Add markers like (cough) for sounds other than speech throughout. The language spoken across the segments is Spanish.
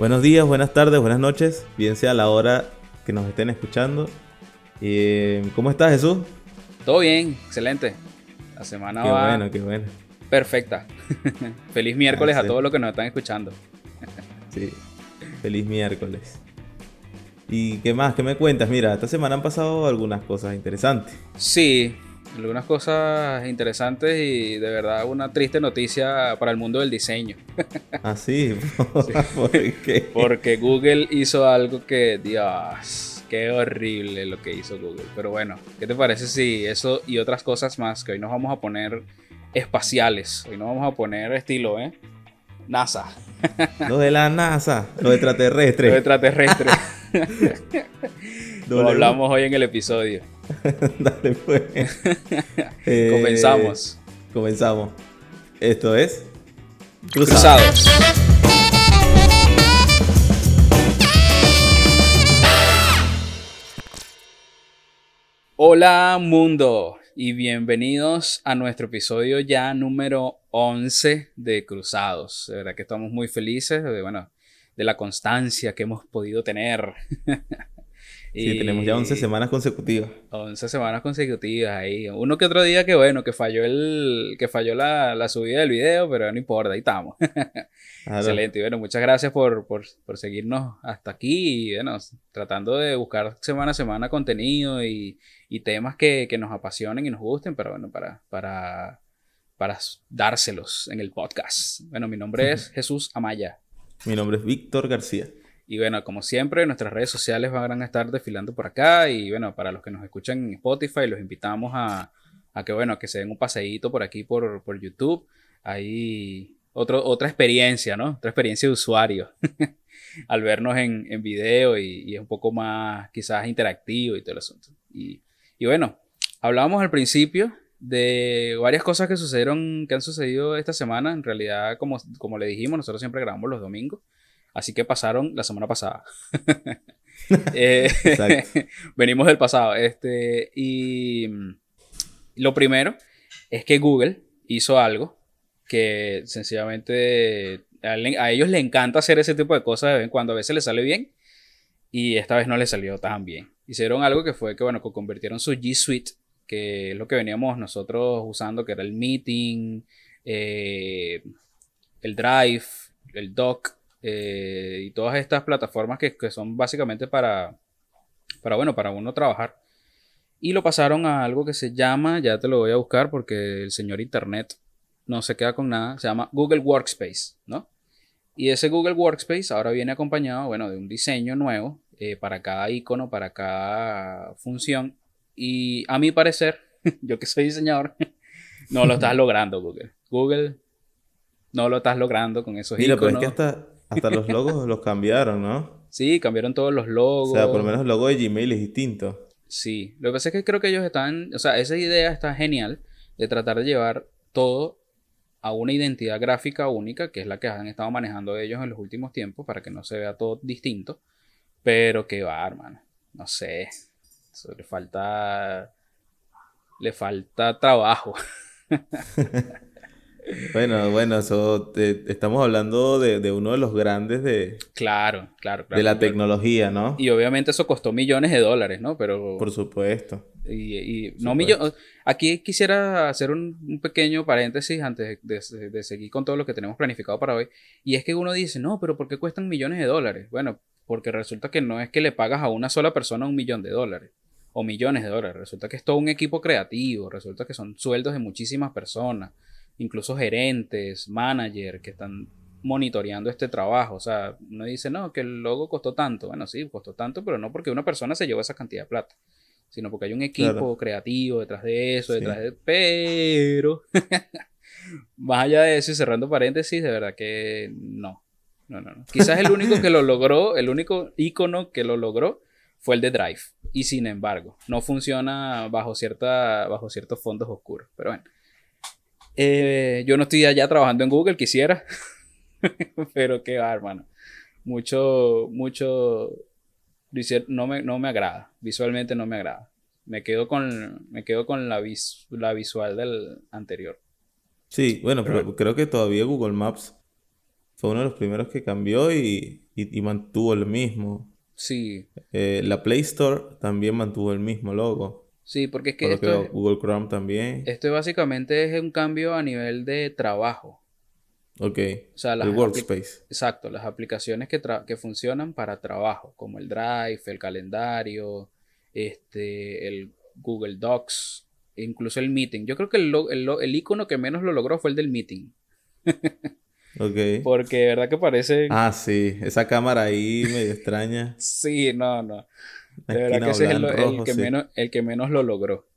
Buenos días, buenas tardes, buenas noches, bien sea la hora que nos estén escuchando. Eh, ¿Cómo estás, Jesús? Todo bien, excelente. La semana Qué va bueno, qué bueno. perfecta. (laughs) Feliz miércoles Ah, a todos los que nos están escuchando. Sí, feliz miércoles. ¿Y qué más? ¿Qué me cuentas? Mira, esta semana han pasado algunas cosas interesantes. Sí, algunas cosas interesantes y de verdad una triste noticia para el mundo del diseño. (laughs) Ah, sí, (laughs) (laughs) ¿por qué? Porque Google hizo algo que, Dios, qué horrible lo que hizo Google. Pero bueno, ¿qué te parece si eso y otras cosas más que hoy nos vamos a poner espaciales? Hoy nos vamos a poner estilo, ¿eh? NASA, Lo de la NASA, lo los extraterrestre. extraterrestres. Lo W. hablamos hoy en el episodio. (laughs) Dale, pues. (laughs) Eh, Comenzamos. Comenzamos. Esto es. Cruzado. Cruzados. Hola mundo y bienvenidos a nuestro episodio ya número 11 de Cruzados. De verdad que estamos muy felices de, bueno, de la constancia que hemos podido tener. (laughs) Sí, tenemos ya 11 semanas consecutivas. 11 semanas consecutivas ahí. Uno que otro día que bueno, que falló el que falló la, la subida del video, pero no importa, ahí estamos. (laughs) Excelente. Y bueno, muchas gracias por, por, por seguirnos hasta aquí y bueno, tratando de buscar semana a semana contenido y, y temas que, que nos apasionen y nos gusten, pero bueno, para, para, para dárselos en el podcast. Bueno, mi nombre es (laughs) Jesús Amaya. Mi nombre es Víctor García. Y bueno, como siempre, nuestras redes sociales van a estar desfilando por acá. Y bueno, para los que nos escuchan en Spotify, los invitamos a, a que, bueno, que se den un paseíto por aquí por, por YouTube. Ahí otro, otra experiencia, ¿no? Otra experiencia de usuario. (laughs) Al vernos en, en video y, y es un poco más quizás interactivo y todo el asunto. Y, y bueno, hablábamos al principio de varias cosas que sucedieron, que han sucedido esta semana. En realidad, como, como le dijimos, nosotros siempre grabamos los domingos. Así que pasaron la semana pasada. (laughs) (laughs) Eh, (laughs) venimos del pasado. Este, y lo primero es que Google hizo algo que sencillamente a, ellos les encanta hacer ese tipo de cosas de vez en cuando a veces les sale bien y esta vez no les salió tan bien. Hicieron algo que fue que, bueno, convirtieron su G Suite, que es lo que veníamos nosotros usando, que era el Meeting, eh, el Drive, el Doc, eh, y todas estas plataformas que, que son básicamente para, para, bueno, para uno trabajar. Y lo pasaron a algo que se llama, ya te lo voy a buscar porque el señor Internet no se queda con nada, se llama Google Workspace, ¿no? Y ese Google Workspace ahora viene acompañado, bueno, de un diseño nuevo eh, para cada icono, para cada función. Y a mi parecer, (laughs) yo que soy diseñador, (laughs) no lo estás logrando, Google. Google, no lo estás logrando con esos Mira, pero es iconos. que hasta, hasta los (laughs) logos los cambiaron, ¿no? Sí, cambiaron todos los logos. O sea, por lo menos el logo de Gmail es distinto. Sí, lo que pasa es que creo que ellos están, o sea, esa idea está genial de tratar de llevar todo a una identidad gráfica única, que es la que han estado manejando ellos en los últimos tiempos, para que no se vea todo distinto. Pero que va, hermano, no sé, eso le falta, le falta trabajo. (laughs) (laughs) Bueno, bueno, eso te- estamos hablando de, de uno de los grandes de, Claro, claro, claro. de la tecnología, ¿no? Y obviamente eso costó millones de dólares, ¿no? Pero Por supuesto. Y, y no supuesto. millo- Aquí quisiera hacer un, un pequeño paréntesis antes de, de- de seguir con todo lo que tenemos planificado para hoy. Y es que uno dice, no, pero ¿por qué cuestan millones de dólares? Bueno, porque resulta que no es que le pagas a una sola persona un millón de dólares o millones de dólares. Resulta que es todo un equipo creativo, resulta que son sueldos de muchísimas personas, incluso gerentes, managers que están monitoreando este trabajo. O sea, uno dice, no, que el logo costó tanto. Bueno, sí, costó tanto, pero no porque una persona se llevó esa cantidad de plata sino porque hay un equipo Claro. creativo detrás de eso, Sí. detrás de... Pero, (laughs) más allá de eso y cerrando paréntesis, de verdad que no. No, no, no. Quizás el único que lo logró, el único icono que lo logró fue el de Drive. Y sin embargo, no funciona bajo, cierta, bajo ciertos fondos oscuros. Pero bueno. Eh, yo no estoy allá trabajando en Google, quisiera. (laughs) Pero qué va, hermano. Mucho, mucho. No me, no me agrada. Visualmente no me agrada. Me quedo con, me quedo con la, vis- la visual del anterior. Sí, bueno, pero Pero- creo que todavía Google Maps fue uno de los primeros que cambió y, y, y mantuvo el mismo. Sí, Eh, la Play Store también mantuvo el mismo logo. Sí, porque es que Por esto, que es- Google Chrome también. esto básicamente es un cambio a nivel de trabajo. Ok. O sea, las El Workspace. Exacto, las aplicaciones que, tra- que funcionan para trabajo, como el Drive, el calendario, este, el Google Docs, incluso el Meeting. Yo creo que el, el, el icono que menos lo logró fue el del Meeting, (laughs) Ok. porque de verdad que parece... Ah, sí. Esa cámara ahí medio extraña. (laughs) Sí, no, no. De verdad que ese es el, que sí. menos, el que menos lo logró.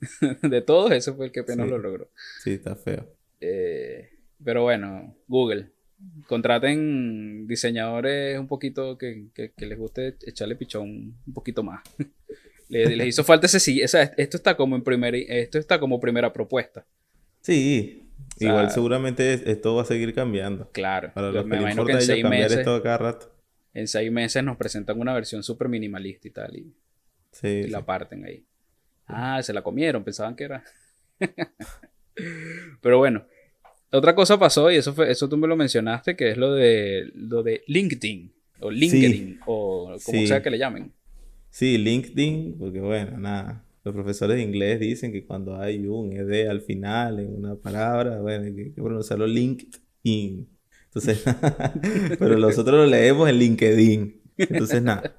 (laughs) De todos, ese fue el que menos Sí. lo logró. Sí, está feo. Eh, pero bueno, Google. Contraten diseñadores un poquito que, que- que les guste echarle pichón un poquito más. (laughs) Le- Les, hizo falta ese sí. o sea, esto está como en primer, esto está como primera propuesta. Sí. sea- Igual seguramente es- esto va a seguir cambiando. Claro. Para los que me les que en a ellos cambiar meses, esto cada rato. En seis meses nos presentan una versión súper minimalista y tal. Y, Sí, y sí. la parten ahí. Ah, se la comieron, pensaban que era. (laughs) Pero bueno, otra cosa pasó y eso fue, eso tú me lo mencionaste, que es lo de lo de LinkedIn o LinkedIn o como sea que le llamen. Sí, LinkedIn, porque bueno, nada. Los profesores de inglés dicen que cuando hay un ed al final en una palabra, bueno, hay que pronunciarlo LinkedIn. Entonces, (laughs) pero nosotros lo leemos en LinkedIn. Entonces, nada.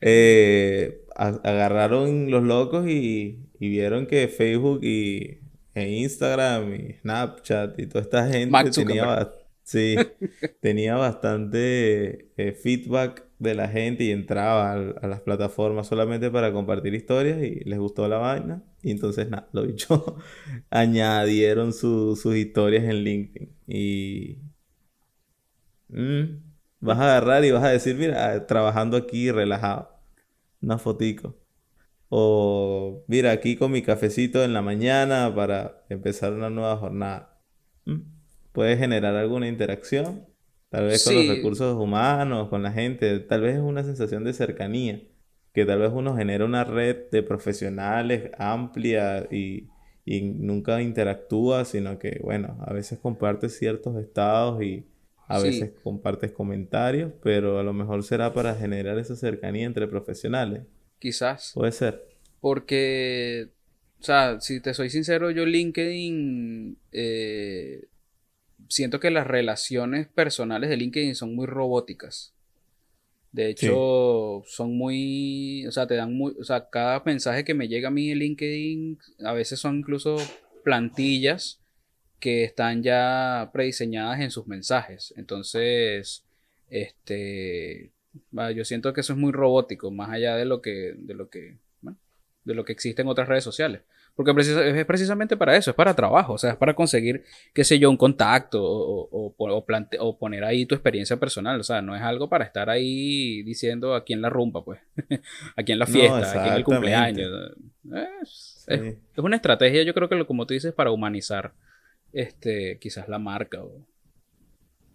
Eh, agarraron los locos y, y vieron que Facebook y e Instagram y Snapchat y toda esta gente tenía, sí, (laughs) tenía bastante eh, feedback de la gente y entraba a, las plataformas solamente para compartir historias y les gustó la vaina. Y entonces, nada, los bichos (laughs) añadieron su- sus historias en LinkedIn. Y mm, vas a agarrar y vas a decir, mira, trabajando aquí relajado. Una fotico. O mira, aquí con mi cafecito en la mañana para empezar una nueva jornada. Mm, Puedes generar alguna interacción, tal vez con los recursos humanos, con la gente, tal vez es una sensación de cercanía, que tal vez uno genera una red de profesionales amplia y, y nunca interactúa, sino que, bueno, a veces compartes ciertos estados y a Sí. veces compartes comentarios, pero a lo mejor será para generar esa cercanía entre profesionales. Quizás. Puede ser. Porque, o sea, si te soy sincero, yo LinkedIn eh, siento que las relaciones personales de LinkedIn son muy robóticas. De hecho, son muy, o sea, te dan muy, o sea, cada mensaje que me llega a mí en LinkedIn a veces son incluso plantillas que están ya prediseñadas en sus mensajes. Entonces, este, yo siento que eso es muy robótico, más allá de lo que, de lo que, bueno, de lo que existe en otras redes sociales. Porque es precisamente para eso, es para trabajo, o sea, es para conseguir, qué sé yo, un contacto o, o- o- o plante- o poner ahí tu experiencia personal, o sea, no es algo para estar ahí diciendo aquí en la rumba, pues, (laughs) aquí en la No, fiesta, aquí en el cumpleaños. Es, es- Sí. es una estrategia, yo creo que lo, como tú dices, para humanizar, este, quizás la marca. o-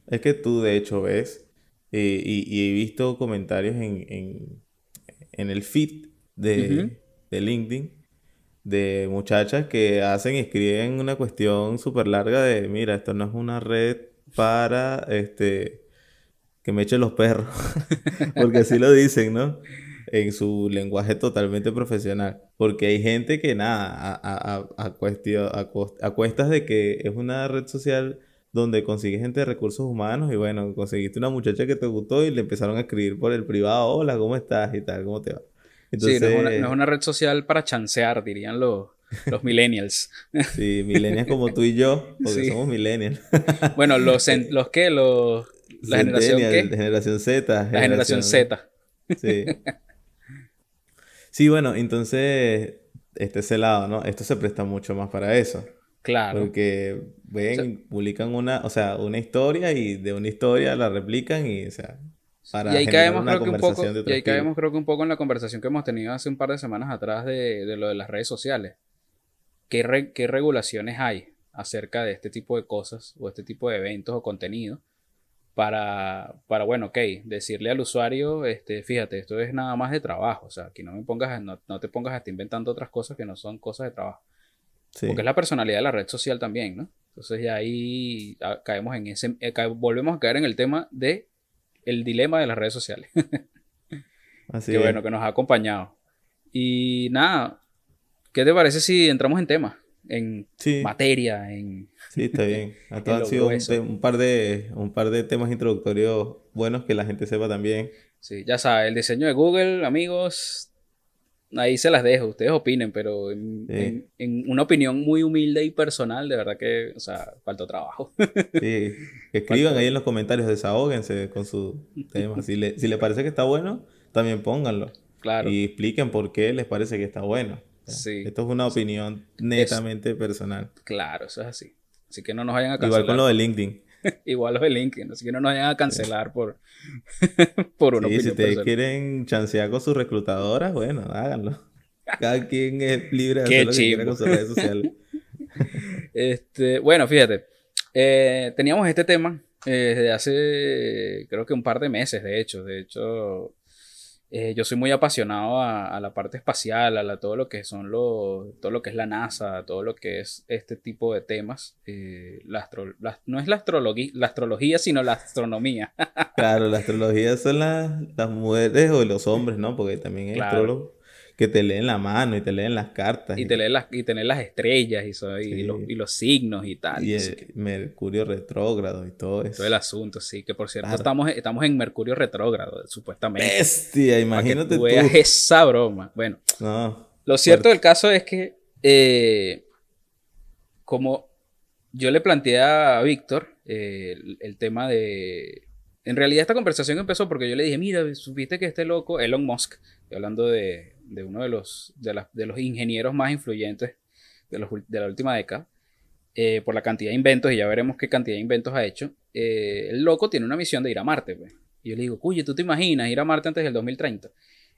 Es que tú de hecho ves, eh, y, y he visto comentarios en, en, en el feed de, de LinkedIn de muchachas que hacen y escriben una cuestión súper larga de, mira, esto no es una red para este que me echen los perros, (laughs) porque así lo dicen, ¿no? En su lenguaje totalmente profesional. Porque hay gente que nada, a, a, a, cuestio- a cos- a cuestas de que es una red social donde consigues gente de recursos humanos y bueno, conseguiste una muchacha que te gustó y le empezaron a escribir por el privado, hola, ¿cómo estás? y tal, ¿cómo te va? Sí, no es, una, Entonces, no es una red social para chancear, dirían los, los millennials. (laughs) sí, millennials como tú y yo, porque Sí. somos millennials. (laughs) Bueno, los, cen- los que, los, la generación qué? generación Z. La generación Z. Sí. (laughs) Sí, bueno, entonces, este es el lado, ¿no? Esto se presta mucho más para eso. Claro. Porque ven, publican una, o sea, una historia y de una historia la replican y, o sea, para y ahí caemos una creo que un poco, y ahí caemos creo que un poco en la conversación que hemos tenido hace un par de semanas atrás de, de lo de las redes sociales. ¿Qué, re- qué regulaciones hay acerca de este tipo de cosas o este tipo de eventos o contenido? Para, para, bueno, ok, decirle al usuario, este, fíjate, esto es nada más de trabajo, o sea, aquí no me pongas, no, no te pongas a estar inventando otras cosas que no son cosas de trabajo. Sí. Porque es la personalidad de la red social también, ¿no? Entonces ya ahí ah, caemos en ese, eh, ca- volvemos a caer en el tema de el dilema de las redes sociales. (laughs) Así Qué es. bueno que nos ha acompañado. Y nada, ¿qué te parece si entramos en tema? En Sí, materia, en... sí, está bien. (laughs) Hasta han sido un, par de, un par de temas introductorios buenos que la gente sepa también. Sí, ya sabes, el diseño de Google, amigos, ahí se las dejo, ustedes opinen, pero en, Sí. en- en una opinión muy humilde y personal, de verdad que, o sea, faltó trabajo. Sí, (laughs) escriban ahí en los comentarios, desahóguense con sus temas. Si le, si les parece que está bueno, también pónganlo. Claro. Y expliquen por qué les parece que está bueno. Sí. Esto es una opinión netamente personal. Claro, eso es así. Así que no nos vayan a cancelar. Igual con lo de LinkedIn. (laughs) Igual los de LinkedIn, así que no nos vayan a cancelar por, (laughs) por una Sí, si ustedes quieren chancear con sus reclutadoras, bueno, háganlo. (laughs) Cada quien es libre de Qué hacer lo que quiera con sus redes sociales. Este, bueno, fíjate, eh, teníamos este tema eh, desde hace, creo que un par de meses, de hecho. De hecho, eh, yo soy muy apasionado a, a la parte espacial, a la- todo lo que son los, todo lo que es la NASA, todo lo que es este tipo de temas. Eh, la astro- la- no es la la astrología, sino la astronomía. Claro, la astrología son las, las mujeres o los hombres, ¿no? Porque también hay Claro. Que te leen la mano y te leen las cartas. y, tener las, y tener las estrellas y, so- y Sí. los, y los signos y tal. y el que Mercurio retrógrado y todo eso. todo el asunto, sí. Que por cierto, Claro. estamos, estamos en Mercurio retrógrado, supuestamente. Bestia, Para que imagínate tú tú. veas esa broma. Bueno, No, lo cierto del caso es que, eh, como yo le planteé a Víctor eh, el, el tema de. En realidad, esta conversación empezó porque yo le dije: Mira, supiste que este loco, Elon Musk, hablando de, de uno de los, de, las- de los ingenieros más influyentes de, los de la última década, eh, por la cantidad de inventos, y ya veremos qué cantidad de inventos ha hecho. eh, el loco tiene una misión de ir a Marte. pues. Y yo le digo: Cuye, ¿tú te imaginas ir a Marte antes del 2030?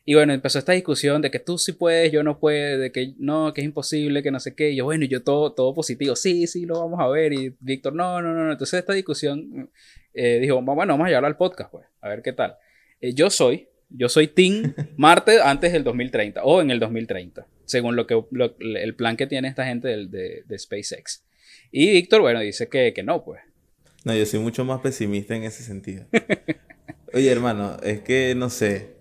Y bueno, empezó esta discusión de que tú sí puedes, yo no puedo, de que no, que es imposible, que no sé qué. Y yo, bueno, yo todo, todo positivo, sí, sí, lo vamos a ver. Y Víctor, no, no, no. no. Entonces esta discusión eh, dijo, bueno, vamos a llevarlo al podcast, pues, a ver qué tal. Eh, yo soy, yo soy Team (laughs) Marte antes del 2030 o en el 2030, según lo que, lo- el plan que tiene esta gente de, de SpaceX. Y Víctor, bueno, dice que, que no, pues. no, yo soy mucho más pesimista en ese sentido. (laughs) Oye, hermano, es que no sé.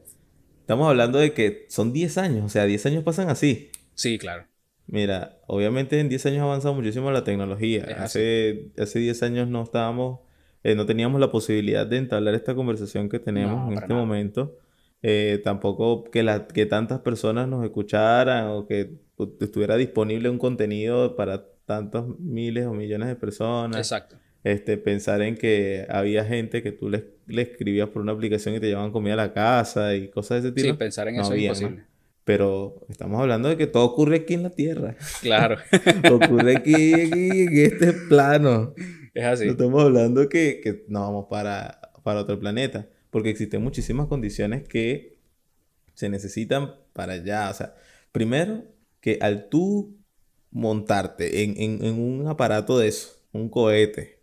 Estamos hablando de que son 10 años, o sea, 10 años pasan así. Sí, claro. Mira, obviamente en 10 años ha avanzado muchísimo la tecnología. Hace, hace 10 años no estábamos, eh, no teníamos la posibilidad de entablar esta conversación que tenemos No, en este nada. momento. Eh, tampoco que, la, que tantas personas nos escucharan o que estuviera disponible un contenido para tantos miles o millones de personas. Exacto. Este, pensar en que había gente que tú le, le escribías por una aplicación y te llevaban comida a la casa y cosas de ese Sí, estilo. pensar en No eso es había, ¿no? imposible. Pero estamos hablando de que todo ocurre aquí en la Tierra. Claro, (laughs) Ocurre aquí, aquí, en este plano. Es. No estamos hablando que, que nos vamos para, para otro planeta. Porque existen muchísimas condiciones que se necesitan para allá. O sea, primero, que al tú montarte en, en- en un aparato de eso, un cohete,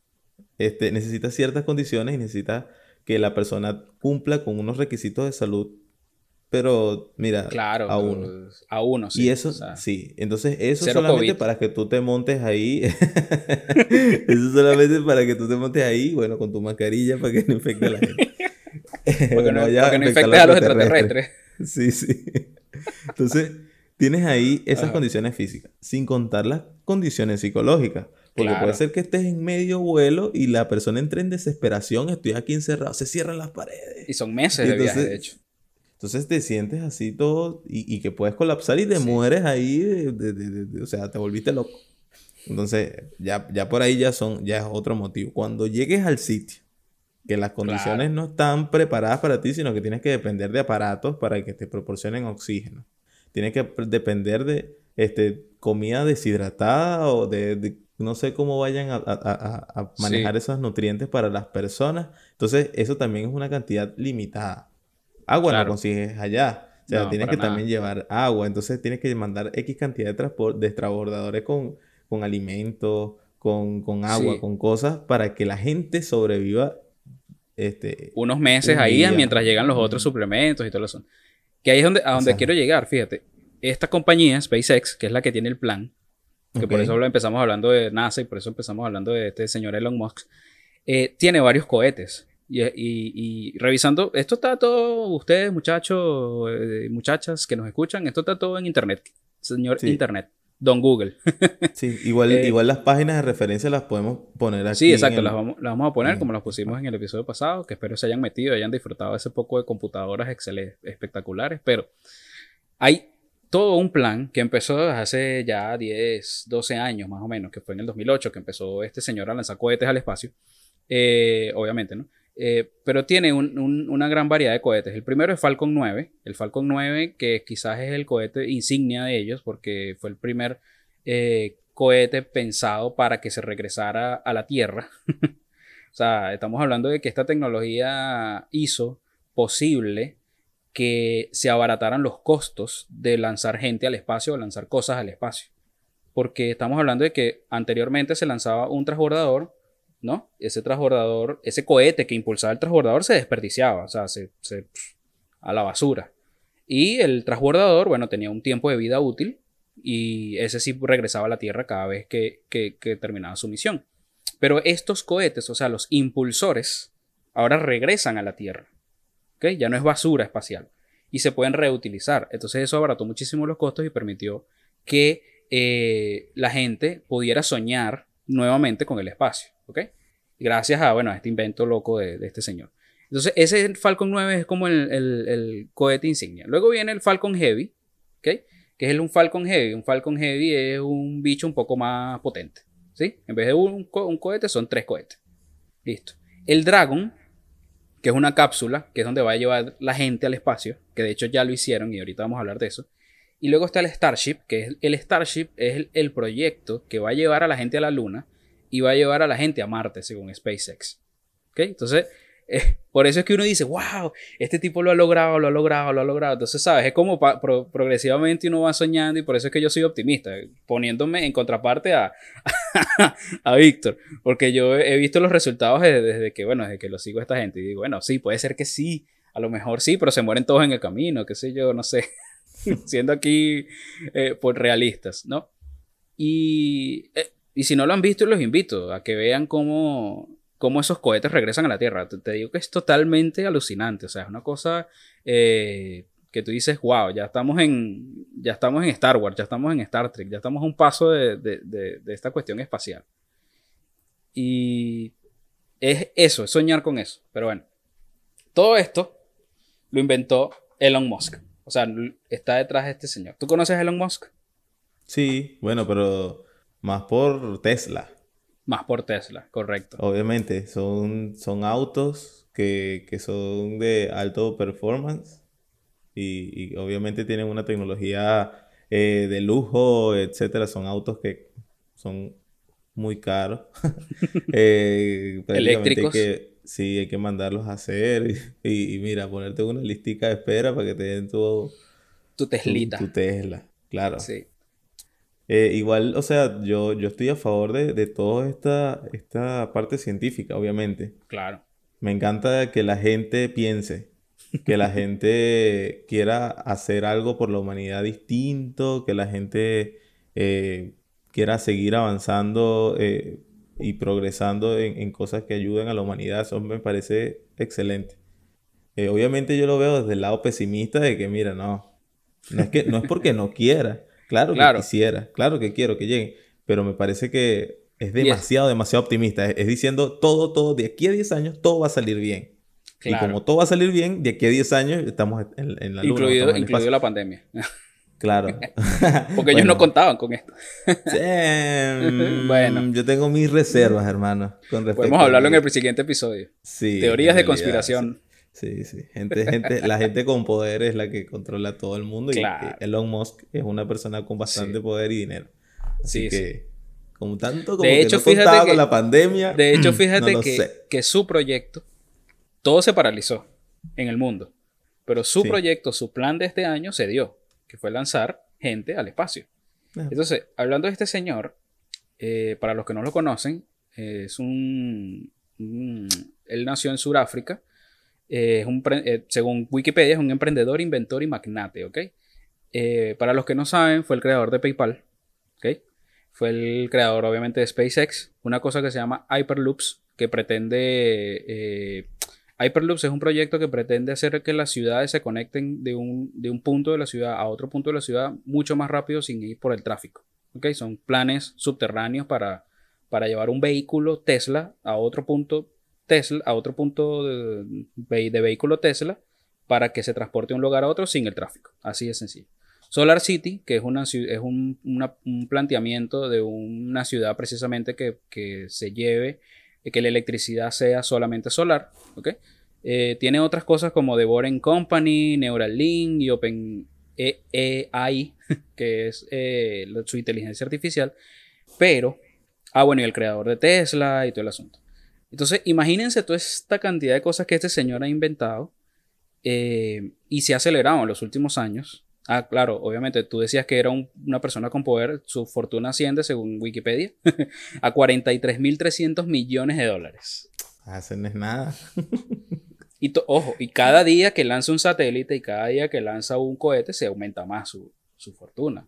este, necesitas ciertas condiciones y necesitas que la persona cumpla con unos requisitos de salud. Pero, mira, Claro, a uno. a uno, sí. Y eso, o sea, sí. Entonces, eso solamente COVID. para que tú te montes ahí. (laughs) eso solamente para que tú te montes ahí, bueno, con tu mascarilla para que no infecte a la gente. (laughs) Porque no, (laughs) vaya porque no infectes a los extraterrestres. Sí, sí. Entonces, tienes ahí esas Ajá. condiciones físicas, sin contar las condiciones psicológicas. Porque Claro. puede ser que estés en medio vuelo y la persona entre en desesperación, estoy aquí encerrado, se cierran las paredes. Y son meses de viaje, de hecho. Entonces te sientes así todo y, y que puedes colapsar y te Sí. mueres ahí, de- de- de- o sea, te volviste loco. Entonces, ya, ya por ahí ya son, ya es otro motivo. Cuando llegues al sitio, que las condiciones no están preparadas para ti, sino que tienes que depender de aparatos para que te proporcionen oxígeno. Tienes que depender de este, comida deshidratada o de, de- no sé cómo vayan a, a- a- a Sí. manejar esos nutrientes para las personas. Entonces, eso también es una cantidad limitada. Agua Claro. no consigues allá. O sea, No, tienes que nada. también llevar agua. Entonces, tienes que mandar X cantidad de, transpor- de transbordadores con, con alimentos, con, con agua, Sí. con cosas, para que la gente sobreviva. Este, Unos meses un ahí día. mientras llegan los otros suplementos y todo eso. Que ahí es donde, a donde Exacto. quiero llegar, fíjate. Esta compañía, SpaceX, que es la que tiene el plan, que por Ok. eso empezamos hablando de NASA y por eso empezamos hablando de este señor Elon Musk, eh, tiene varios cohetes. Y, y, revisando, esto está todo, ustedes muchachos, eh, muchachas que nos escuchan, esto está todo en Internet, señor Internet. Don Google. (laughs) sí, igual, eh, igual las páginas de referencia las podemos poner aquí. Sí, exacto, las, vamos, las, vamos, a poner como las pusimos en el episodio pasado, que espero se hayan metido, hayan disfrutado de ese poco de computadoras excelentes, espectaculares, pero hay todo un plan que empezó hace ya 10, 12 años más o menos, que fue en el 2008 que empezó este señor a lanzar cohetes al espacio, eh, obviamente, ¿no? Eh, pero tiene una gran variedad de cohetes. El primero es Falcon 9. El Falcon 9, que quizás es el cohete insignia de ellos, porque fue el primer eh, cohete pensado para que se regresara a la Tierra. (laughs) o sea, estamos hablando de que esta tecnología hizo posible que se abarataran los costos de lanzar gente al espacio o lanzar cosas al espacio. Porque estamos hablando de que anteriormente se lanzaba un transbordador ¿no? Ese transbordador, ese cohete que impulsaba el transbordador se desperdiciaba, o sea, se, a la basura. Y el transbordador, bueno, tenía un tiempo de vida útil y ese sí regresaba a la Tierra cada vez que, terminaba su misión. Pero estos cohetes, o sea, los impulsores, ahora regresan a la Tierra. ¿ok? Ya no es basura espacial. Y se pueden reutilizar. Entonces eso abarató muchísimo los costos y permitió que eh, la gente pudiera soñar nuevamente con el espacio. Gracias a, bueno, a este invento loco de, este señor. Entonces, ese Falcon 9 es como el, cohete insignia. Luego viene el Falcon Heavy. Que es un Falcon Heavy. Un Falcon Heavy es un bicho un poco más potente, ¿sí? En vez de un, cohete, son tres cohetes. Listo. El Dragon, que es una cápsula, que es donde va a llevar la gente al espacio, que de hecho ya lo hicieron y ahorita vamos a hablar de eso. Y luego está el Starship, que es el Starship es el, el proyecto que va a llevar a la gente a la Luna y va a llevar a la gente a Marte, según SpaceX. ¿Ok? Entonces, (laughs) eh, por eso es que uno dice, wow, este tipo lo ha logrado, lo ha logrado, lo ha logrado. Entonces, ¿sabes? Es como progresivamente uno va soñando y por eso es que yo soy optimista, poniéndome en contraparte a, (laughs) a Víctor, porque yo he visto los resultados desde, que, bueno, desde que lo sigo a esta gente y digo, bueno, sí, puede ser que sí, a lo mejor sí, pero se mueren todos en el camino, qué sé yo, no sé, (laughs) siendo aquí eh, por realistas, ¿no? Y eh, y si no lo han visto, los invito a que vean cómo, cómo esos cohetes regresan a la Tierra. Te, digo que es totalmente alucinante. O sea, es una cosa eh, que tú dices, wow, ya estamos, en, ya estamos en Star Wars, ya estamos en Star Trek, ya estamos a un paso de, de esta cuestión espacial. Y es eso, es soñar con eso. Pero bueno, todo esto lo inventó Elon Musk. O sea, está detrás de este señor. ¿Tú conoces a Elon Musk? Sí, bueno, pero más por Tesla. Más por Tesla, correcto. Obviamente, son, son autos que, son de alto performance y, obviamente tienen una tecnología eh, de lujo, etcétera. Son autos que son muy caros. (laughs) eh, Eléctricos. que, sí, hay que mandarlos a hacer (laughs) y, mira, ponerte una listica de espera para que te den tu... Tu Teslita. Tu, tu Tesla, claro. Sí. Eh, igual, o sea, yo, yo estoy a favor de, de toda esta, esta parte científica, obviamente. Claro. Me encanta que la gente piense, que la gente quiera hacer algo por la humanidad distinto, que la gente eh, quiera seguir avanzando eh, y progresando en, en, cosas que ayuden a la humanidad. Eso me parece excelente. obviamente yo lo veo desde el lado pesimista de que, mira, no, no es, que, no es porque no quiera, Claro, que quisiera, claro que quiero que llegue, pero me parece que es demasiado, demasiado optimista. Es, diciendo todo, todo, de aquí a 10 años todo va a salir bien. Y como todo va a salir bien, de aquí a 10 años estamos en, la luna. Incluido, incluido la pandemia. (laughs) Claro. (laughs) Porque ellos no contaban con esto. (laughs) bueno. Yo tengo mis reservas, hermano. Podemos hablarlo en el siguiente episodio. Sí. Teorías de conspiración. Sí, sí. Gente, gente, la gente con poder es la que controla todo el mundo. Y Elon Musk es una persona con bastante poder y dinero. Así que, como tanto como de hecho, que no con la pandemia. De hecho, (clears throat) fíjate que, que, su proyecto, todo se paralizó en el mundo. Pero su proyecto, su plan de este año se dio, que fue lanzar gente al espacio. Entonces, hablando de este señor, eh, para los que no lo conocen, es un, él nació en Sudáfrica es un, eh, según Wikipedia, es un emprendedor, inventor y magnate, ¿ok? Eh, para los que no saben, fue el creador de PayPal, ¿ok? Fue el creador, obviamente, de SpaceX, una cosa que se llama Hyperloops, que pretende eh, Hyperloops es un proyecto que pretende hacer que las ciudades se conecten de un, de un punto de la ciudad a otro punto de la ciudad mucho más rápido sin ir por el tráfico. ¿okay? Son planes subterráneos para, para llevar un vehículo Tesla a otro punto Tesla, a otro punto de, vehículo Tesla para que se transporte de un lugar a otro sin el tráfico. Así de sencillo. Solar City, que es, una, es un, un planteamiento de una ciudad precisamente que, que se lleve que la electricidad sea solamente solar. Eh, tiene otras cosas como The Boring Company, Neuralink y OpenAI, (laughs) que es eh, su inteligencia artificial. Pero, ah, bueno, y el creador de Tesla y todo el asunto. Entonces, imagínense toda esta cantidad de cosas que este señor ha inventado eh, y se ha acelerado en los últimos años. Ah, claro, obviamente tú decías que era una persona con poder, su fortuna asciende, según Wikipedia, (laughs) a 43.300 millones de dólares. Ah, eso no es nada. y ojo, y cada día que lanza un satélite y cada día que lanza un cohete se aumenta más su, fortuna.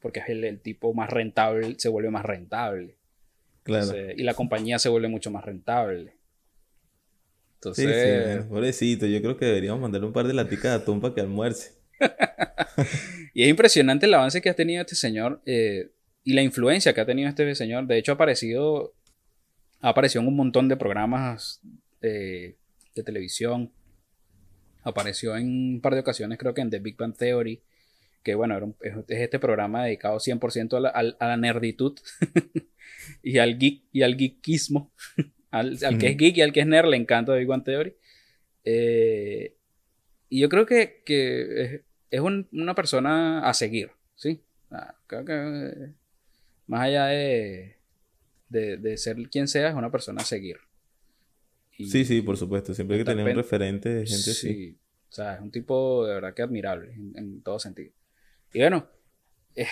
Porque es el, tipo más rentable, se vuelve más rentable. Claro. y la compañía se vuelve mucho más rentable. Entonces... Sí, sí, pobrecito, yo creo que deberíamos mandarle un par de laticas de atún para que almuerce. (laughs) y es impresionante el avance que ha tenido este señor eh, y la influencia que ha tenido este señor. De hecho, ha aparecido, ha aparecido en un montón de programas de televisión. Apareció en un par de ocasiones, creo que en The Big Bang Theory. Que bueno, es, este programa dedicado 100% a la, a la nerditud (laughs) y al geek y al geekismo. (laughs) al, que es geek y al que es nerd le encanta Big Bang Theory. Eh, y yo creo que, que es una persona a seguir, ¿sí? Ah, creo que más allá de, de, ser quien sea, es una persona a seguir. sí, sí, por supuesto. Siempre hay que tener un referente de gente sí. O sea, es un tipo de verdad que admirable en, todo sentido. Y bueno, eh,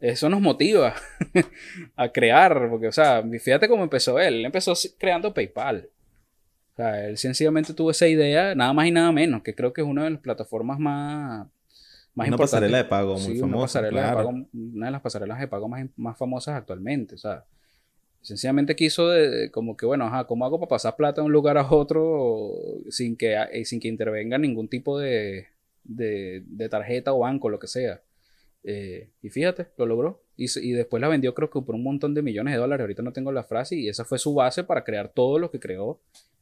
eso nos motiva (laughs) a crear, porque, o sea, fíjate cómo empezó él. Él empezó creando PayPal. O sea, él sencillamente tuvo esa idea, nada más y nada menos, que creo que es una de las plataformas más una pasarela de pago muy famosa. Una, de las pasarelas de pago más, más famosas actualmente. O sea, sencillamente quiso de, como que, bueno, ajá, ¿cómo hago para pasar plata de un lugar a otro sin que, eh, sin que intervenga ningún tipo de, de, tarjeta o banco, lo que sea? Eh, y fíjate, lo logró. Y, y, después la vendió creo que por un montón de millones de dólares. Ahorita no tengo la frase. Y esa fue su base para crear todo lo que creó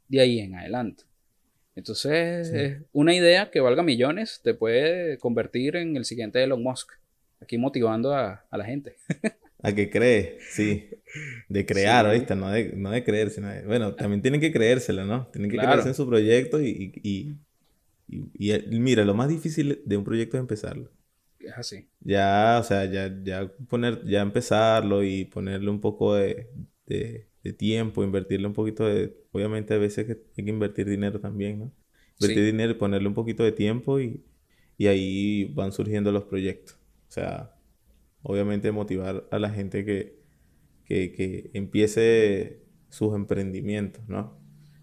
de ahí en adelante. Entonces, una idea que valga millones te puede convertir en el siguiente Elon Musk. Aquí motivando a, la gente. (laughs) a que cree, sí. De crear, ¿viste? No de, no de creer, sino de... Bueno, también tienen que creérselo, ¿no? Tienen que creerse en su proyecto y, y, y, mira, lo más difícil de un proyecto es empezarlo. Es así. Ya, o sea, ya, ya poner, ya empezarlo y ponerle un poco de de tiempo, invertirle un poquito de... Obviamente a veces hay que invertir dinero también, ¿no? Invertir dinero y ponerle un poquito de tiempo y, ahí van surgiendo los proyectos. O sea, obviamente motivar a la gente que, que, empiece sus emprendimientos, ¿no?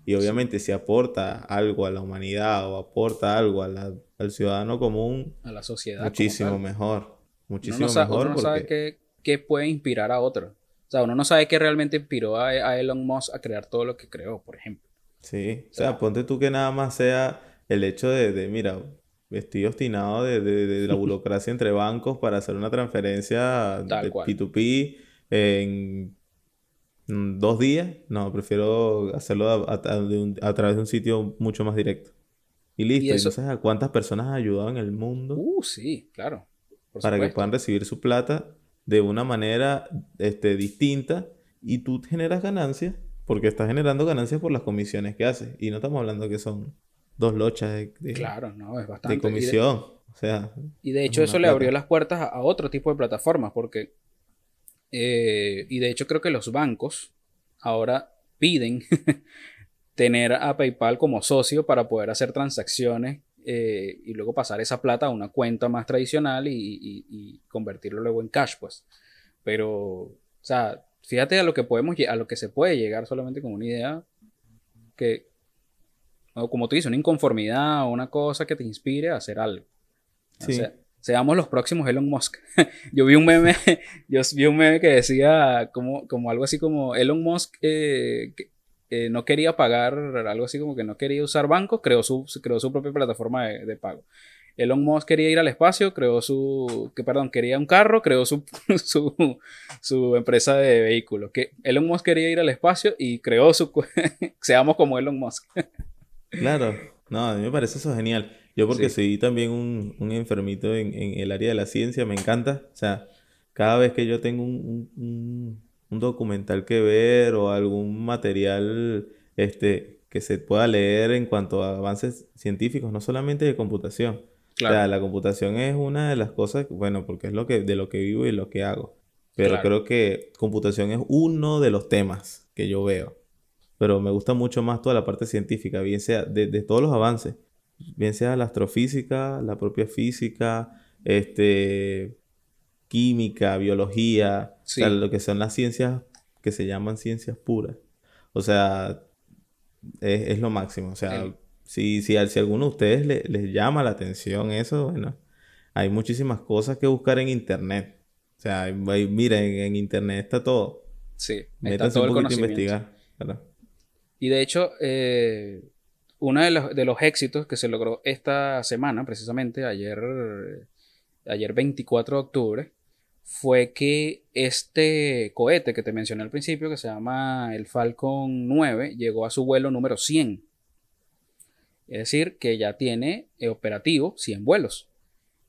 Y obviamente si aporta algo a la humanidad o aporta algo al ciudadano común, a la sociedad. Muchísimo mejor. Muchísimo mejor. Uno sabe qué, qué, puede inspirar a otro. O sea, uno no sabe qué realmente inspiró a, Elon Musk a crear todo lo que creó, por ejemplo. Sí, o sea, ponte tú que nada más sea el hecho de, mira, estoy obstinado de, la (laughs) burocracia entre bancos para hacer una transferencia de P2P en dos días. No, prefiero hacerlo a, través de un sitio mucho más directo. Y listo. ¿Y Entonces, ¿a cuántas personas ha ayudado en el mundo? Uh, sí, claro. para que puedan recibir su plata de una manera este, distinta y tú generas ganancias porque estás generando ganancias por las comisiones que haces. Y no estamos hablando que son dos lochas de, claro, no, es bastante. de comisión. o sea, y de hecho eso le abrió las puertas a, otro tipo de plataformas porque... Eh, y de hecho creo que los bancos ahora piden (laughs) tener a PayPal como socio para poder hacer transacciones eh, y luego pasar esa plata a una cuenta más tradicional y, convertirlo luego en cash, pues. Pero, o sea, fíjate a lo que podemos, a lo que se puede llegar solamente con una idea que, como tú dices, una inconformidad o una cosa que te inspire a hacer algo. Seamos los próximos Elon Musk. (laughs) yo vi un meme, (laughs) yo vi un meme que decía como, como algo así como Elon Musk eh, eh, no quería pagar, algo así como que no quería usar bancos, creó su, creó su propia plataforma de, pago. Elon Musk quería ir al espacio, creó su, que perdón, quería un carro, creó su, (laughs) su, empresa de vehículos. Que Elon Musk quería ir al espacio y creó su, seamos como Elon Musk. claro, no, a mí me parece eso genial. Yo porque soy también un, enfermito en, el área de la ciencia, me encanta. O sea, cada vez que yo tengo un, documental que ver o algún material este, que se pueda leer en cuanto a avances científicos, no solamente de computación. O sea, la computación es una de las cosas, bueno, porque es lo que, de lo que vivo y lo que hago. Pero creo que computación es uno de los temas que yo veo. Pero me gusta mucho más toda la parte científica, bien sea de, de todos los avances bien sea la astrofísica, la propia física, este, química, biología, lo que son las ciencias que se llaman ciencias puras. O sea, es, lo máximo. O sea, si, si, si, a alguno de ustedes les llama la atención eso, bueno, hay muchísimas cosas que buscar en internet. O sea, miren, en, internet está todo. Sí, está todo un poquito a investigar. Y de hecho, eh, uno de los, de los, éxitos que se logró esta semana, precisamente ayer, ayer 24 de octubre, fue que este cohete que te mencioné al principio, que se llama el Falcon 9, llegó a su vuelo número 100. Es decir, que ya tiene eh, operativo 100 vuelos.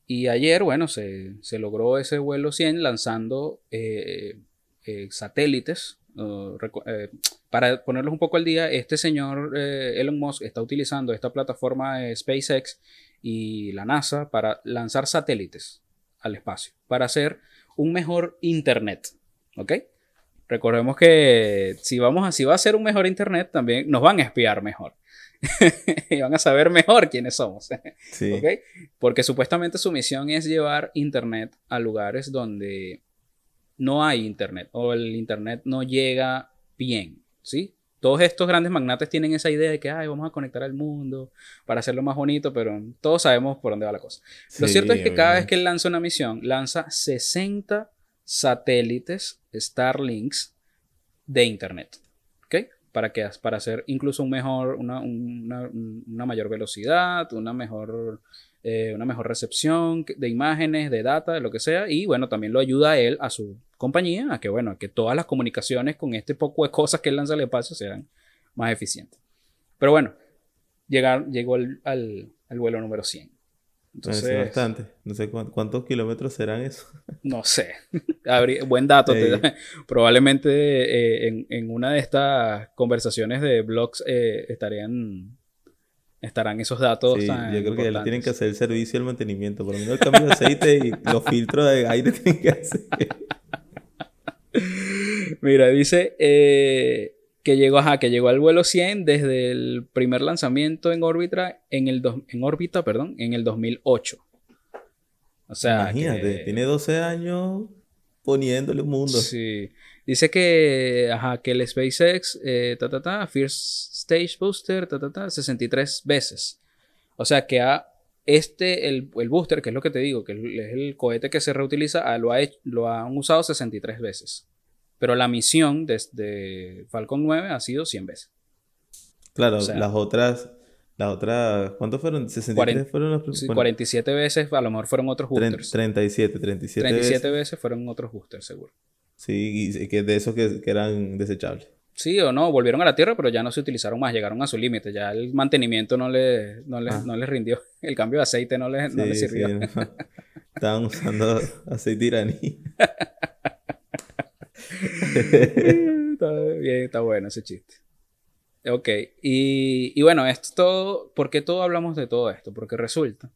Y ayer, bueno, se, logró ese vuelo 100 lanzando eh, eh, satélites eh, para ponerlos un poco al día, este señor eh, Elon Musk está utilizando esta plataforma de SpaceX y la NASA para lanzar satélites al espacio, para hacer un mejor Internet. ¿Ok? Recordemos que si vamos a, si va a ser un mejor Internet, también nos van a espiar mejor. (laughs) y van a saber mejor quiénes somos. (laughs) Porque supuestamente su misión es llevar Internet a lugares donde no hay internet o el internet no llega bien, ¿sí? Todos estos grandes magnates tienen esa idea de que Ay, vamos a conectar al mundo para hacerlo más bonito, pero todos sabemos por dónde va la cosa. Lo cierto es que cada vez que él lanza una misión, lanza 60 satélites Starlinks de Internet. ¿Ok? Para, que, para hacer incluso un mejor, una, una mayor velocidad, una mejor eh, una mejor recepción de imágenes, de data, de lo que sea, y bueno, también lo ayuda a él, a su compañía, a que bueno, a que todas las comunicaciones con este poco de cosas que él lanza al espacio sean más eficientes. Pero bueno, llegar, llegó al, al, vuelo número 100. Entonces, bastante. No sé cuántos kilómetros serán eso. (laughs) No sé. (laughs) buen dato. probablemente eh, en, en, una de estas conversaciones de blogs eh, estarían estarán esos datos. Sí, yo creo que ya tienen que hacer el servicio y el mantenimiento. Por lo menos el cambio de aceite y (laughs) los filtros de aire tienen que hacer. Mira, dice eh, que, llegó, ajá, que llegó al vuelo 100 desde el primer lanzamiento en órbita, en, el en órbita perdón, en el 2008. O sea, Imagínate, tiene 12 años poniéndole un mundo. Sí. Dice que, ajá, que el SpaceX, eh, ta, ta, ta, First Stage Booster, ta, ta, ta, 63 veces. O sea que a este, el, el, booster, que es lo que te digo, que es el cohete que se reutiliza, ah, lo, ha lo han usado 63 veces. Pero la misión desde Falcon 9 ha sido 100 veces. Claro, las otras, las otras, ¿cuántos fueron? 63 fueron los sí, 47 veces, a lo mejor fueron otros boosters. 37, 37. 37 veces fueron otros boosters, seguro. Sí, y que de esos que, eran desechables. Sí o no, volvieron a la Tierra, pero ya no se utilizaron más, llegaron a su límite, ya el mantenimiento no le, no les, ah. rindió, (laughs) el cambio de aceite no les, sirvió. (laughs) Estaban usando aceite iraní. está bien, está bueno ese chiste. Ok, y, y bueno, esto ¿por qué todo hablamos de todo esto? Porque resulta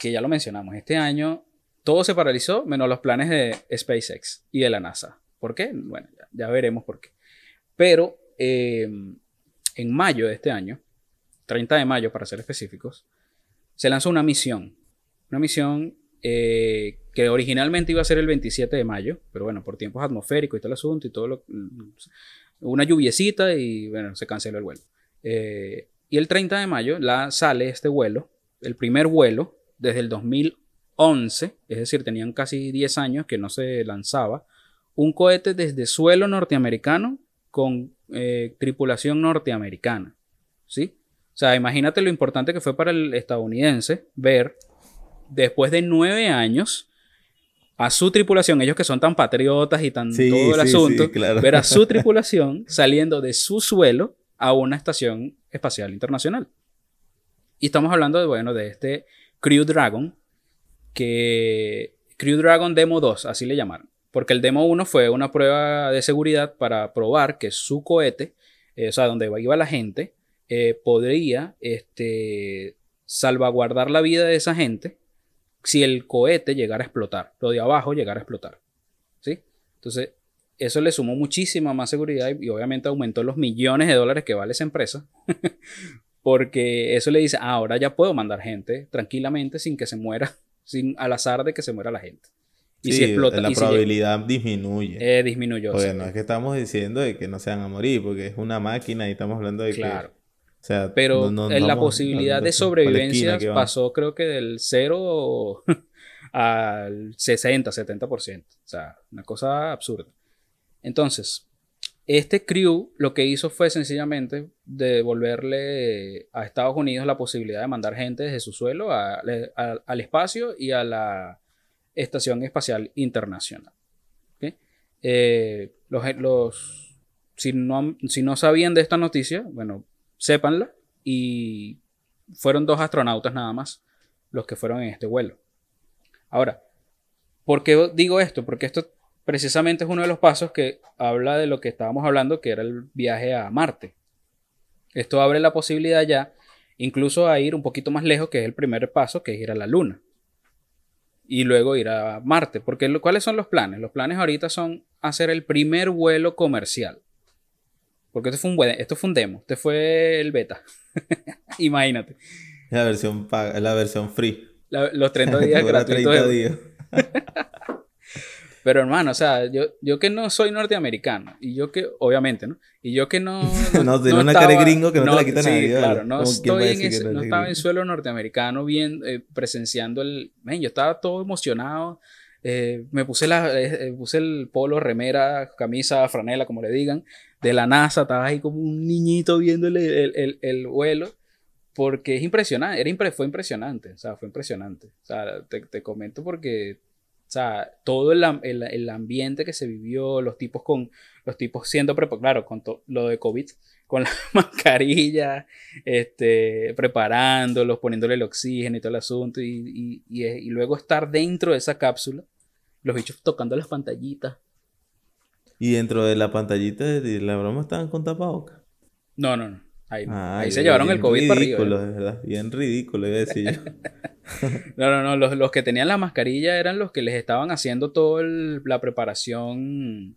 que ya lo mencionamos, este año todo se paralizó menos los planes de SpaceX y de la NASA. ¿Por qué? Bueno, ya, veremos por qué. Pero eh, en mayo de este año, 30 de mayo para ser específicos, se lanzó una misión. Una misión eh, que originalmente iba a ser el 27 de mayo, pero bueno, por tiempos atmosféricos y todo el asunto y todo lo... Una lluviecita y bueno, se canceló el vuelo. Eh, y el 30 de mayo la, sale este vuelo, el primer vuelo desde el 2000 11, es decir, tenían casi 10 años que no se lanzaba, un cohete desde suelo norteamericano con eh, tripulación norteamericana. ¿Sí? O sea, imagínate lo importante que fue para el estadounidense ver, después de nueve años, a su tripulación, ellos que son tan patriotas y tan todo el asunto, ver a su (laughs) tripulación saliendo de su suelo a una estación espacial internacional. Y estamos hablando de, bueno, de este Crew Dragon, que Crew Dragon Demo 2, así le llamaron. Porque el Demo 1 fue una prueba de seguridad para probar que su cohete, eh, o sea, donde iba la gente, eh, podría este, salvaguardar la vida de esa gente si el cohete llegara a explotar, lo de abajo llegara a explotar. ¿Sí? Entonces, eso le sumó muchísima más seguridad y, obviamente aumentó los millones de dólares que vale esa empresa. (laughs) porque eso le dice, ah, ahora ya puedo mandar gente tranquilamente sin que se muera, (laughs) sin al azar de que se muera la gente. Y si explota, la probabilidad disminuye. Eh, disminuyó. Oye, no es que estamos diciendo de que no se van a morir, porque es una máquina y estamos hablando de claro. O sea, Pero en la posibilidad de sobrevivencia pasó creo que del 0 (laughs) al 60, 70%. O sea, una cosa absurda. Entonces, este crew lo que hizo fue sencillamente devolverle a Estados Unidos la posibilidad de mandar gente desde su suelo al espacio y a la Estación Espacial Internacional. Eh, los, si, no, si no sabían de esta noticia, bueno, sépanla. Y fueron dos astronautas nada más los que fueron en este vuelo. Ahora, ¿por qué digo esto? Porque esto precisamente es uno de los pasos que habla de lo que estábamos hablando, que era el viaje a Marte. Esto abre la posibilidad ya incluso a ir un poquito más lejos, que es el primer paso, que es ir a la Luna. Y luego ir a Marte. Porque ¿cuáles son los planes? Los planes ahorita son hacer el primer vuelo comercial. Porque esto fue un, esto fue un demo, este fue el beta. (laughs) Imagínate. La versión, la versión free. los 30 (laughs) días gratuitos. 30 días. (laughs) Pero hermano, o sea, yo, yo que no soy norteamericano, y yo que, obviamente, ¿no? Y yo que no... (laughs) no, tiene una cara de gringo que no, te la quita nadie. claro, no, estoy en ese, no estaba en suelo norteamericano bien, eh, presenciando el... Men, yo estaba todo emocionado, eh, me puse, la, eh, puse el polo, remera, camisa, franela, como le digan, de la NASA, estaba ahí como un niñito viendo el, el, el, vuelo, porque es impresionante, era fue impresionante, o sea, fue impresionante. O sea, te, te comento porque o sea, todo el, el, ambiente que se vivió, los tipos con los tipos siendo claro, con lo de COVID, con la (laughs) mascarilla, este, preparándolos, poniéndole el oxígeno y todo el asunto, y, y, y, luego estar dentro de esa cápsula, los bichos tocando las pantallitas. ¿Y dentro de la pantallita de la broma estaban con tapabocas? No, no, no. Ahí, se llevaron el COVID para arriba. Ridículo, de verdad. Bien ridículo, iba a decir yo. (laughs) no, no, no. Los, que tenían la mascarilla eran los que les estaban haciendo toda la preparación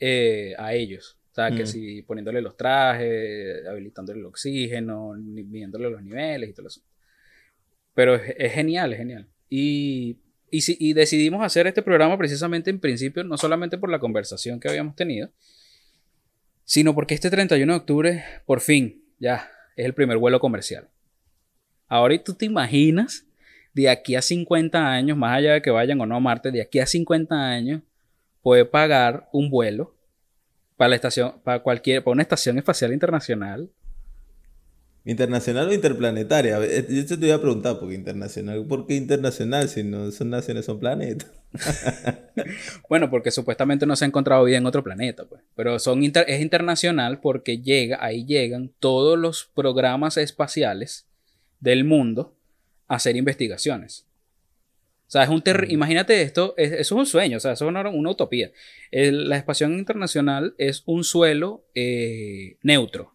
eh, a ellos. O sea, que mm. si poniéndole los trajes, habilitándole el oxígeno, midiéndole los niveles y todo eso. Pero es, genial, es genial. Y, y, si, y decidimos hacer este programa precisamente en principio, no solamente por la conversación que habíamos tenido, sino porque este 31 de octubre, por fin, ya es el primer vuelo comercial. Ahora tú te imaginas de aquí a 50 años, más allá de que vayan o no a Marte, de aquí a 50 años, puede pagar un vuelo para la estación, para cualquier, para una estación espacial internacional ¿Internacional o interplanetaria? Eh, yo te iba a preguntar, porque internacional, ¿por qué internacional si no son naciones, son planetas? (laughs) bueno, porque supuestamente no se ha encontrado vida en otro planeta, pues. Pero son es internacional porque llega, ahí llegan todos los programas espaciales del mundo a hacer investigaciones. O sea, es un mm. imagínate esto, eso es un sueño, o sea, eso es una, utopía. la espación internacional es un suelo eh, neutro.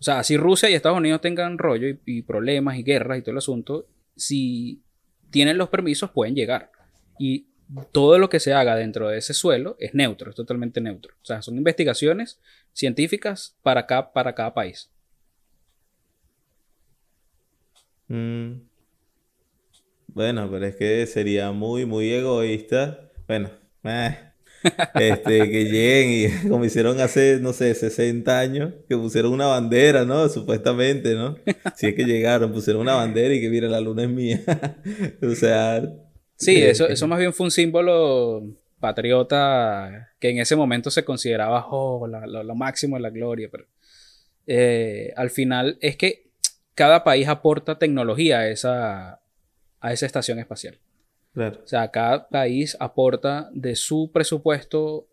O sea, si Rusia y Estados Unidos tengan rollo y, problemas y guerras y todo el asunto, si tienen los permisos pueden llegar. Y todo lo que se haga dentro de ese suelo es neutro, es totalmente neutro. O sea, son investigaciones científicas para, para cada país. Mm. Bueno, pero es que sería muy, muy egoísta. Bueno, eh, este, que lleguen y (laughs) como hicieron hace, no sé, 60 años, que pusieron una bandera, ¿no? Supuestamente, ¿no? Si es que llegaron, pusieron una bandera y que mira, la luna es mía. (laughs) o sea... Sí, eso, eso más bien fue un símbolo patriota que en ese momento se consideraba oh, lo máximo de la gloria, pero eh, al final es que cada país aporta tecnología a esa, a esa estación espacial. O sea, cada país aporta de su presupuesto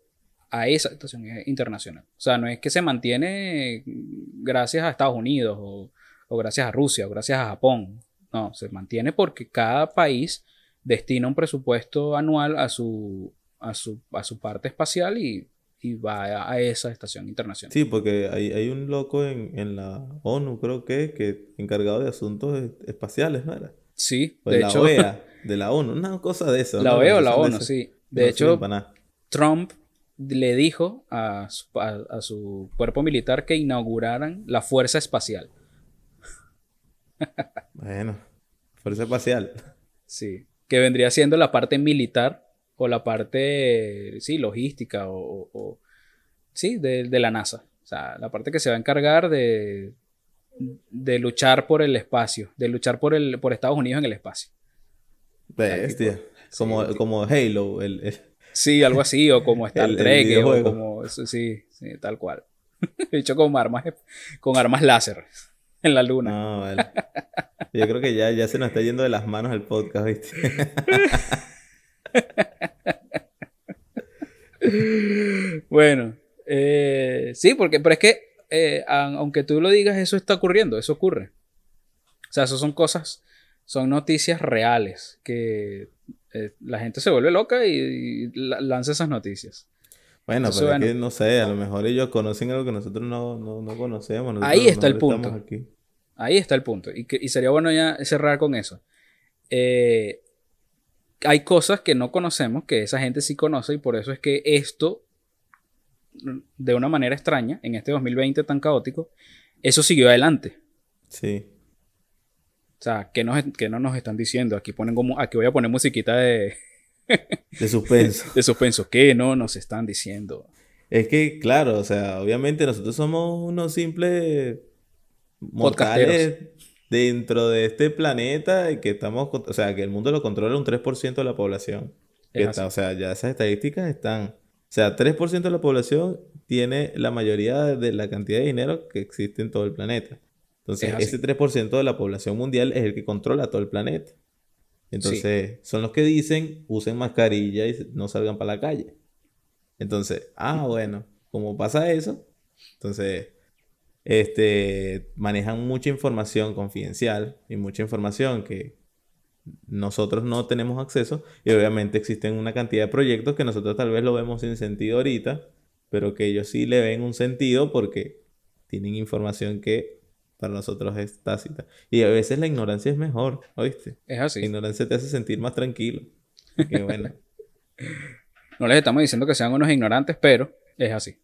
a esa estación internacional. O sea, no es que se mantiene gracias a Estados Unidos o, o gracias a Rusia o gracias a Japón. No, se mantiene porque cada país destina un presupuesto anual a su, a su, a su parte espacial y, va a, esa estación internacional. Sí, porque hay, hay un loco en, en, la ONU, creo que, que encargado de asuntos espaciales, ¿no era? Sí, de la OEA, (laughs) de la ONU, una cosa de eso. La OEA o la ONU, sí. De hecho, Trump le dijo a su, a su cuerpo militar que inauguraran la Fuerza Espacial. (laughs) bueno, Fuerza Espacial. Sí que vendría siendo la parte militar o la parte, sí, logística o, sí, de, la NASA. O sea, la parte que se va a encargar de, de luchar por el espacio, de luchar por, el, por Estados Unidos en el espacio. Bestia. Como, como Halo. El, Sí, algo así, o como Star Trek, o como, sí, sí, tal cual. (laughs) Hecho con armas, con armas láser (laughs) en la luna. No, vale. Yo creo que ya, ya se nos está yendo de las manos el podcast, ¿viste? (laughs) bueno, eh, sí, porque, pero es que, eh, aunque tú lo digas, eso está ocurriendo, eso ocurre. O sea, eso son cosas, son noticias reales, que eh, la gente se vuelve loca y, lanza esas noticias. Bueno, pero es que no sé, a lo mejor ellos conocen algo que nosotros no, no, conocemos. ahí está el punto. Ahí está el punto. Y, y sería bueno ya cerrar con eso. Eh, hay cosas que no conocemos, que esa gente sí conoce, y por eso es que esto, de una manera extraña, en este 2020 tan caótico, eso siguió adelante. Sí. O sea, ¿qué, no nos están diciendo? Aquí, ponen como, aquí voy a poner musiquita de... de suspenso. (laughs) de suspenso. ¿Qué no nos están diciendo? Es que, claro, o sea, obviamente nosotros somos unos simples mortales dentro de este planeta y que estamos, o sea, que el mundo lo controla un 3% de la población. o sea, ya esas estadísticas están. O sea, 3% de la población tiene la mayoría de la cantidad de dinero que existe en todo el planeta. Entonces, ese 3% de la población mundial es el que controla todo el planeta. Entonces, son los que dicen, usen mascarilla y no salgan para la calle. Entonces, ah, bueno, como pasa eso, entonces este, manejan mucha información confidencial y mucha información que nosotros no tenemos acceso y obviamente existen una cantidad de proyectos que nosotros tal vez lo vemos sin sentido ahorita, pero que ellos sí le ven un sentido porque tienen información que para nosotros es tácita. Y a veces la ignorancia es mejor, ¿oíste? Es así. La ignorancia te hace sentir más tranquilo. Qué bueno. (laughs) no les estamos diciendo que sean unos ignorantes, pero es así.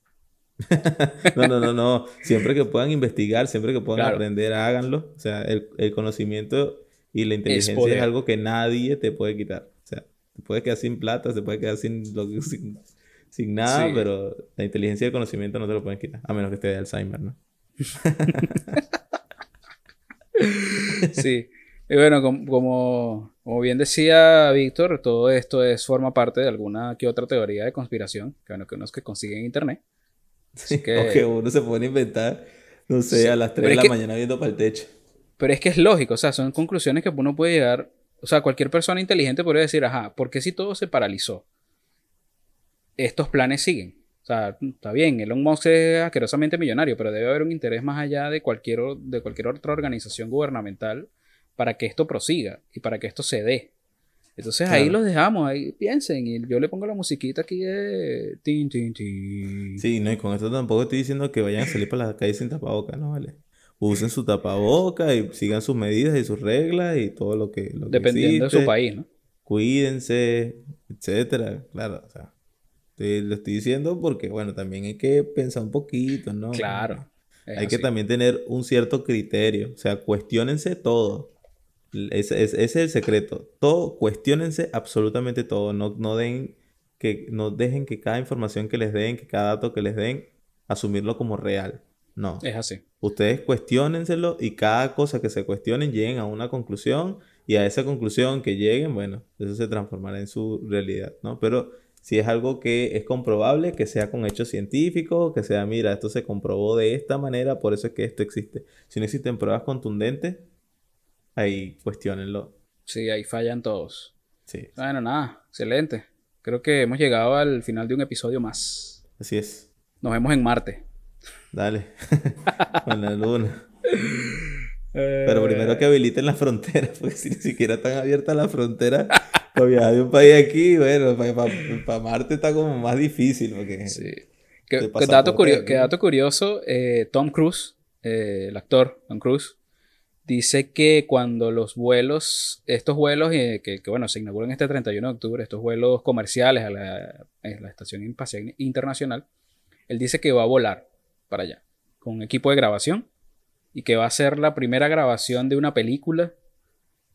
(laughs) no, no, no, no. Siempre que puedan investigar, siempre que puedan aprender, háganlo. O sea, el, conocimiento y la inteligencia es, algo que nadie te puede quitar. O sea, te puedes quedar sin plata, te puedes quedar sin, sin, nada, pero la inteligencia y el conocimiento no te lo pueden quitar. A menos que esté de Alzheimer, ¿no? (laughs) sí. Y bueno, como, como, bien decía Víctor, todo esto es, forma parte de alguna que otra teoría de conspiración, que bueno, que unos que consiguen en internet. O que uno se pone a inventar, no sé, a las 3 de la mañana viendo para el techo. Pero es que es lógico, o sea, son conclusiones que uno puede llegar. O sea, cualquier persona inteligente podría decir, ajá, ¿por qué si todo se paralizó? Estos planes siguen. O sea, está bien, Elon Musk es asquerosamente millonario, pero debe haber un interés más allá de cualquier, de cualquier otra organización gubernamental para que esto prosiga y para que esto se dé. Entonces ahí los dejamos, ahí piensen. Y yo le pongo la musiquita aquí de. Tin, tin, tin. Sí, no, y con esto tampoco estoy diciendo que vayan a salir para la calle sin tapabocas, ¿no? Vale. Usen su tapaboca y sigan sus medidas y sus reglas y todo lo que. Lo Dependiendo de su país, ¿no? Cuídense, etcétera. Claro, o sea. Lo estoy diciendo porque, bueno, también hay que pensar un poquito, ¿no? Claro. Hay que también tener un cierto criterio. O sea, cuestionense todo. Ese, es el secreto. Todo, cuestionense absolutamente todo. No, no, den que, no dejen que cada información que les den, que cada dato que les den, asumirlo como real. No. Es así. Ustedes cuestionenselo y cada cosa que se cuestionen lleguen a una conclusión y a esa conclusión que lleguen, bueno, eso se transformará en su realidad, ¿no? Pero Si es algo que es comprobable, que sea con hechos científicos, que sea, mira, esto se comprobó de esta manera, por eso es que esto existe. Si no existen pruebas contundentes, ahí cuestionenlo. Sí, ahí fallan todos. Sí. Bueno, nada, excelente. Creo que hemos llegado al final de un episodio más. Así es. Nos vemos en Marte. Dale. (laughs) con la luna. (laughs) Pero primero que habiliten las fronteras, (laughs) porque si ni siquiera están abiertas las fronteras para viajar de un país aquí, bueno, para, Marte está como más difícil. Porque sí. Que, dato, curioso, eh, Tom Cruise, eh, el actor Tom Cruise, dice que cuando los vuelos, estos vuelos eh, que, bueno, se inauguran este 31 de octubre, estos vuelos comerciales a la, la Estación Espacial Internacional, él dice que va a volar para allá con un equipo de grabación y que va a ser la primera grabación de una película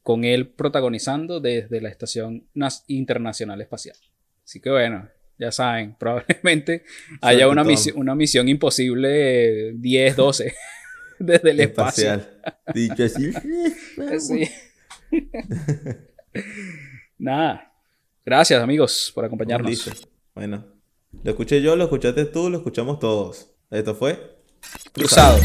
con él protagonizando desde la Estación Internacional Espacial. Así que bueno, ya saben, (laughs) probablemente haya una, una misión imposible 10, 12 (laughs) desde el espacio. Dicho así. (laughs) sí. Nada. Gracias amigos por acompañarnos. Bueno, lo escuché yo, lo escuchaste tú, lo escuchamos todos. Esto fue Cruzado.